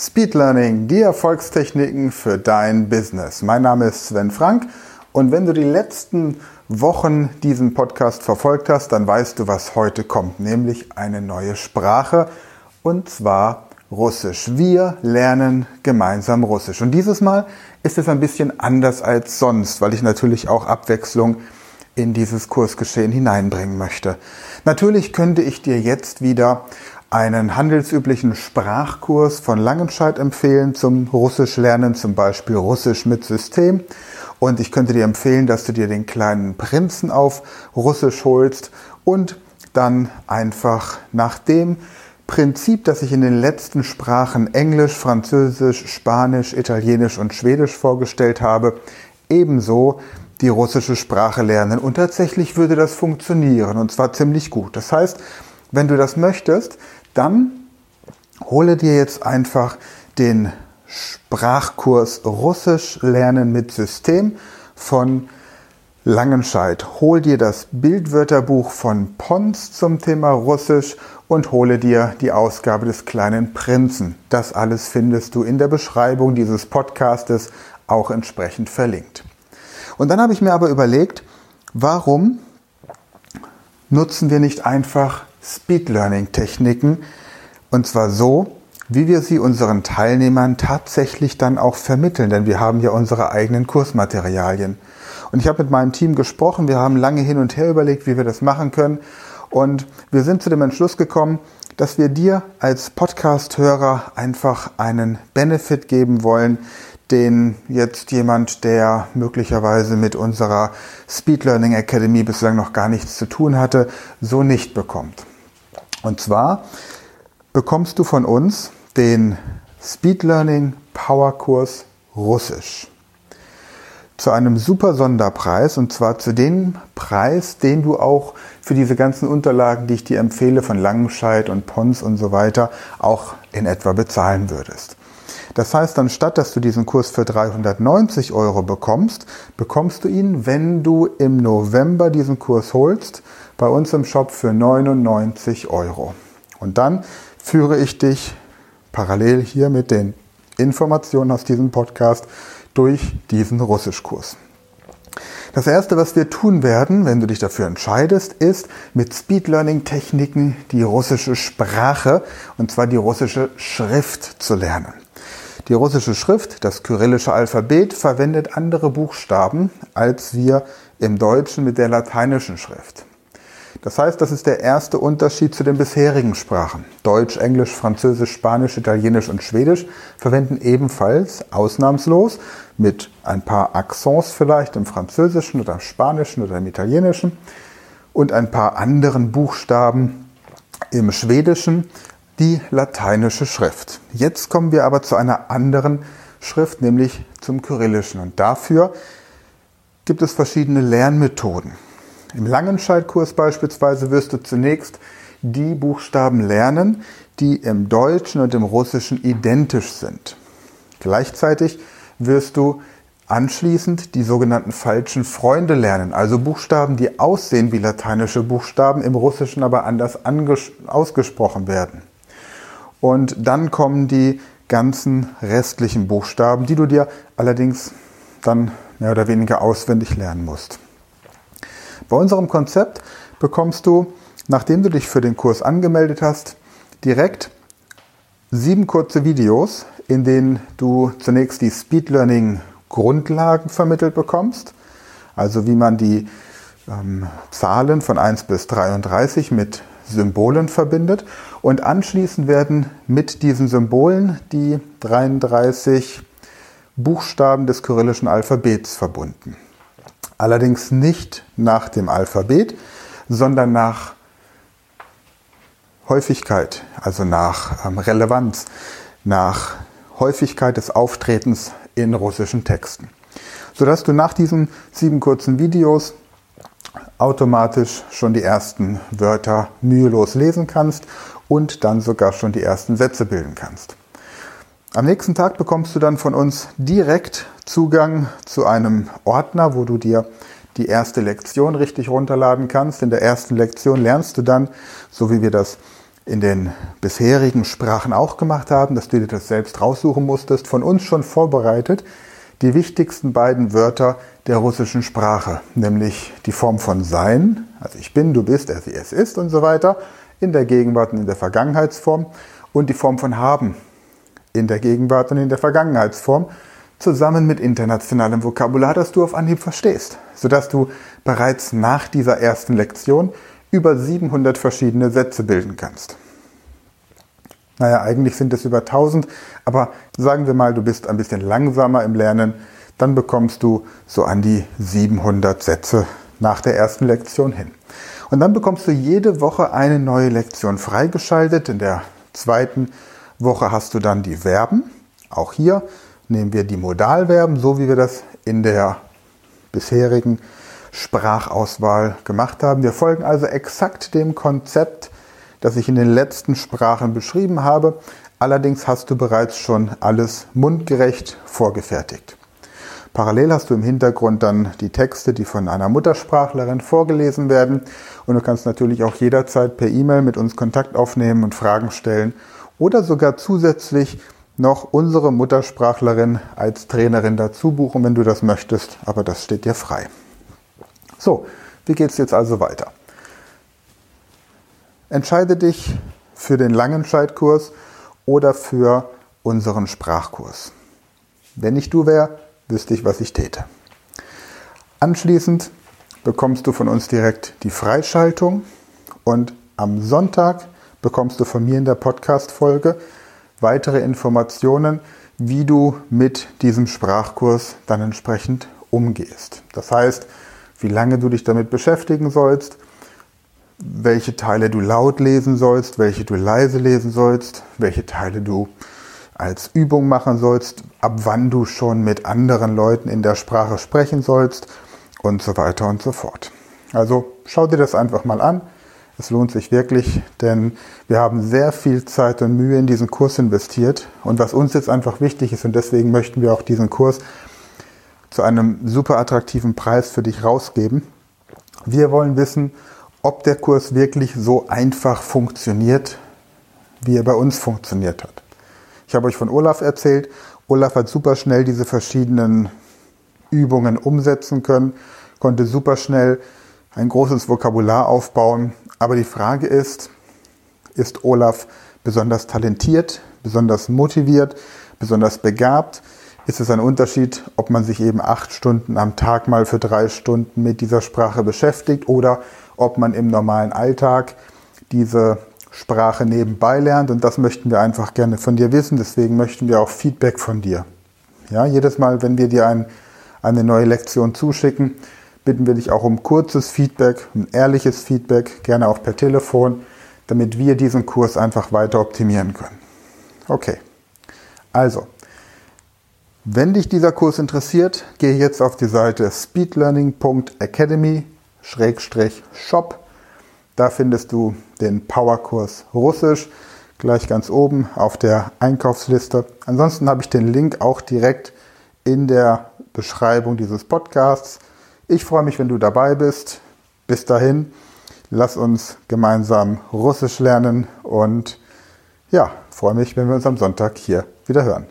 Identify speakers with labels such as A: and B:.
A: Speed Learning, die Erfolgstechniken für dein Business. Mein Name ist Sven Frank und wenn du die letzten Wochen diesen Podcast verfolgt hast, dann weißt du, was heute kommt, nämlich eine neue Sprache und zwar Russisch. Wir lernen gemeinsam Russisch. Und dieses Mal ist es ein bisschen anders als sonst, weil ich natürlich auch Abwechslung in dieses Kursgeschehen hineinbringen möchte. Natürlich könnte ich dir jetzt wieder einen handelsüblichen Sprachkurs von Langenscheid empfehlen zum Russisch lernen, zum Beispiel Russisch mit System. Und ich könnte dir empfehlen, dass du dir den kleinen Prinzen auf Russisch holst und dann einfach nach dem Prinzip, das ich in den letzten Sprachen Englisch, Französisch, Spanisch, Italienisch und Schwedisch vorgestellt habe, ebenso die russische Sprache lernen. Und tatsächlich würde das funktionieren und zwar ziemlich gut. Das heißt, wenn du das möchtest, dann hole dir jetzt einfach den Sprachkurs Russisch lernen mit System von Langenscheid. Hol dir das Bildwörterbuch von Pons zum Thema Russisch und hole dir die Ausgabe des kleinen Prinzen. Das alles findest du in der Beschreibung dieses Podcastes auch entsprechend verlinkt. Und dann habe ich mir aber überlegt, warum nutzen wir nicht einfach Speed Learning Techniken und zwar so, wie wir sie unseren Teilnehmern tatsächlich dann auch vermitteln, denn wir haben ja unsere eigenen Kursmaterialien. Und ich habe mit meinem Team gesprochen, wir haben lange hin und her überlegt, wie wir das machen können und wir sind zu dem Entschluss gekommen, dass wir dir als Podcast-Hörer einfach einen Benefit geben wollen, den jetzt jemand, der möglicherweise mit unserer Speed Learning Academy bislang noch gar nichts zu tun hatte, so nicht bekommt. Und zwar bekommst du von uns den Speed Learning Power Kurs Russisch zu einem super Sonderpreis und zwar zu dem Preis, den du auch für diese ganzen Unterlagen, die ich dir empfehle von Langenscheid und Pons und so weiter, auch in etwa bezahlen würdest. Das heißt, anstatt dass du diesen Kurs für 390 Euro bekommst, bekommst du ihn, wenn du im November diesen Kurs holst, bei uns im Shop für 99 Euro. Und dann führe ich dich parallel hier mit den Informationen aus diesem Podcast durch diesen Russischkurs. Das erste, was wir tun werden, wenn du dich dafür entscheidest, ist mit Speed Learning Techniken die russische Sprache und zwar die russische Schrift zu lernen. Die russische Schrift, das kyrillische Alphabet, verwendet andere Buchstaben als wir im Deutschen mit der lateinischen Schrift. Das heißt, das ist der erste Unterschied zu den bisherigen Sprachen. Deutsch, Englisch, Französisch, Spanisch, Italienisch und Schwedisch verwenden ebenfalls ausnahmslos mit ein paar Accents vielleicht im Französischen oder im Spanischen oder im Italienischen und ein paar anderen Buchstaben im Schwedischen die lateinische Schrift. Jetzt kommen wir aber zu einer anderen Schrift, nämlich zum Kyrillischen. Und dafür gibt es verschiedene Lernmethoden. Im Langenscheidkurs beispielsweise wirst du zunächst die Buchstaben lernen, die im Deutschen und im Russischen identisch sind. Gleichzeitig wirst du anschließend die sogenannten falschen Freunde lernen, also Buchstaben, die aussehen wie lateinische Buchstaben, im Russischen aber anders ausgesprochen werden. Und dann kommen die ganzen restlichen Buchstaben, die du dir allerdings dann mehr oder weniger auswendig lernen musst. Bei unserem Konzept bekommst du, nachdem du dich für den Kurs angemeldet hast, direkt sieben kurze Videos, in denen du zunächst die Speed Learning Grundlagen vermittelt bekommst, also wie man die ähm, Zahlen von 1 bis 33 mit Symbolen verbindet. Und anschließend werden mit diesen Symbolen die 33 Buchstaben des kyrillischen Alphabets verbunden. Allerdings nicht nach dem Alphabet, sondern nach Häufigkeit, also nach ähm, Relevanz, nach Häufigkeit des Auftretens in russischen Texten. Sodass du nach diesen sieben kurzen Videos automatisch schon die ersten Wörter mühelos lesen kannst und dann sogar schon die ersten Sätze bilden kannst. Am nächsten Tag bekommst du dann von uns direkt Zugang zu einem Ordner, wo du dir die erste Lektion richtig runterladen kannst. In der ersten Lektion lernst du dann, so wie wir das in den bisherigen Sprachen auch gemacht haben, dass du dir das selbst raussuchen musstest, von uns schon vorbereitet, die wichtigsten beiden Wörter der russischen Sprache, nämlich die Form von sein, also ich bin, du bist, er, sie, es ist und so weiter, in der Gegenwart und in der Vergangenheitsform und die Form von haben in der Gegenwart und in der Vergangenheitsform, zusammen mit internationalem Vokabular, das du auf Anhieb verstehst, sodass du bereits nach dieser ersten Lektion über 700 verschiedene Sätze bilden kannst. Naja, eigentlich sind es über 1000, aber sagen wir mal, du bist ein bisschen langsamer im Lernen, dann bekommst du so an die 700 Sätze nach der ersten Lektion hin. Und dann bekommst du jede Woche eine neue Lektion freigeschaltet. In der zweiten Woche hast du dann die Verben. Auch hier nehmen wir die Modalverben, so wie wir das in der bisherigen Sprachauswahl gemacht haben. Wir folgen also exakt dem Konzept, das ich in den letzten Sprachen beschrieben habe. Allerdings hast du bereits schon alles mundgerecht vorgefertigt. Parallel hast du im Hintergrund dann die Texte, die von einer Muttersprachlerin vorgelesen werden. Und du kannst natürlich auch jederzeit per E-Mail mit uns Kontakt aufnehmen und Fragen stellen oder sogar zusätzlich noch unsere Muttersprachlerin als Trainerin dazu buchen, wenn du das möchtest. Aber das steht dir frei. So, wie geht es jetzt also weiter? Entscheide dich für den Langenscheitkurs oder für unseren Sprachkurs. Wenn ich du wäre, wüsste ich, was ich täte. Anschließend bekommst du von uns direkt die Freischaltung und am Sonntag bekommst du von mir in der Podcast-Folge weitere Informationen, wie du mit diesem Sprachkurs dann entsprechend umgehst. Das heißt, wie lange du dich damit beschäftigen sollst, welche Teile du laut lesen sollst, welche du leise lesen sollst, welche Teile du als Übung machen sollst, ab wann du schon mit anderen Leuten in der Sprache sprechen sollst und so weiter und so fort. Also schau dir das einfach mal an. Es lohnt sich wirklich, denn wir haben sehr viel Zeit und Mühe in diesen Kurs investiert. Und was uns jetzt einfach wichtig ist, und deswegen möchten wir auch diesen Kurs zu einem super attraktiven Preis für dich rausgeben. Wir wollen wissen, ob der Kurs wirklich so einfach funktioniert, wie er bei uns funktioniert hat. Ich habe euch von Olaf erzählt. Olaf hat super schnell diese verschiedenen Übungen umsetzen können, konnte super schnell ein großes Vokabular aufbauen. Aber die Frage ist, ist Olaf besonders talentiert, besonders motiviert, besonders begabt? Ist es ein Unterschied, ob man sich eben acht Stunden am Tag mal für drei Stunden mit dieser Sprache beschäftigt oder ob man im normalen Alltag diese Sprache nebenbei lernt und das möchten wir einfach gerne von dir wissen. Deswegen möchten wir auch Feedback von dir. Ja, jedes Mal, wenn wir dir ein, eine neue Lektion zuschicken, bitten wir dich auch um kurzes Feedback, ein ehrliches Feedback, gerne auch per Telefon, damit wir diesen Kurs einfach weiter optimieren können. Okay, also, wenn dich dieser Kurs interessiert, gehe jetzt auf die Seite speedlearning.academy-shop da findest du den Powerkurs Russisch gleich ganz oben auf der Einkaufsliste. Ansonsten habe ich den Link auch direkt in der Beschreibung dieses Podcasts. Ich freue mich, wenn du dabei bist. Bis dahin, lass uns gemeinsam Russisch lernen und ja, freue mich, wenn wir uns am Sonntag hier wieder hören.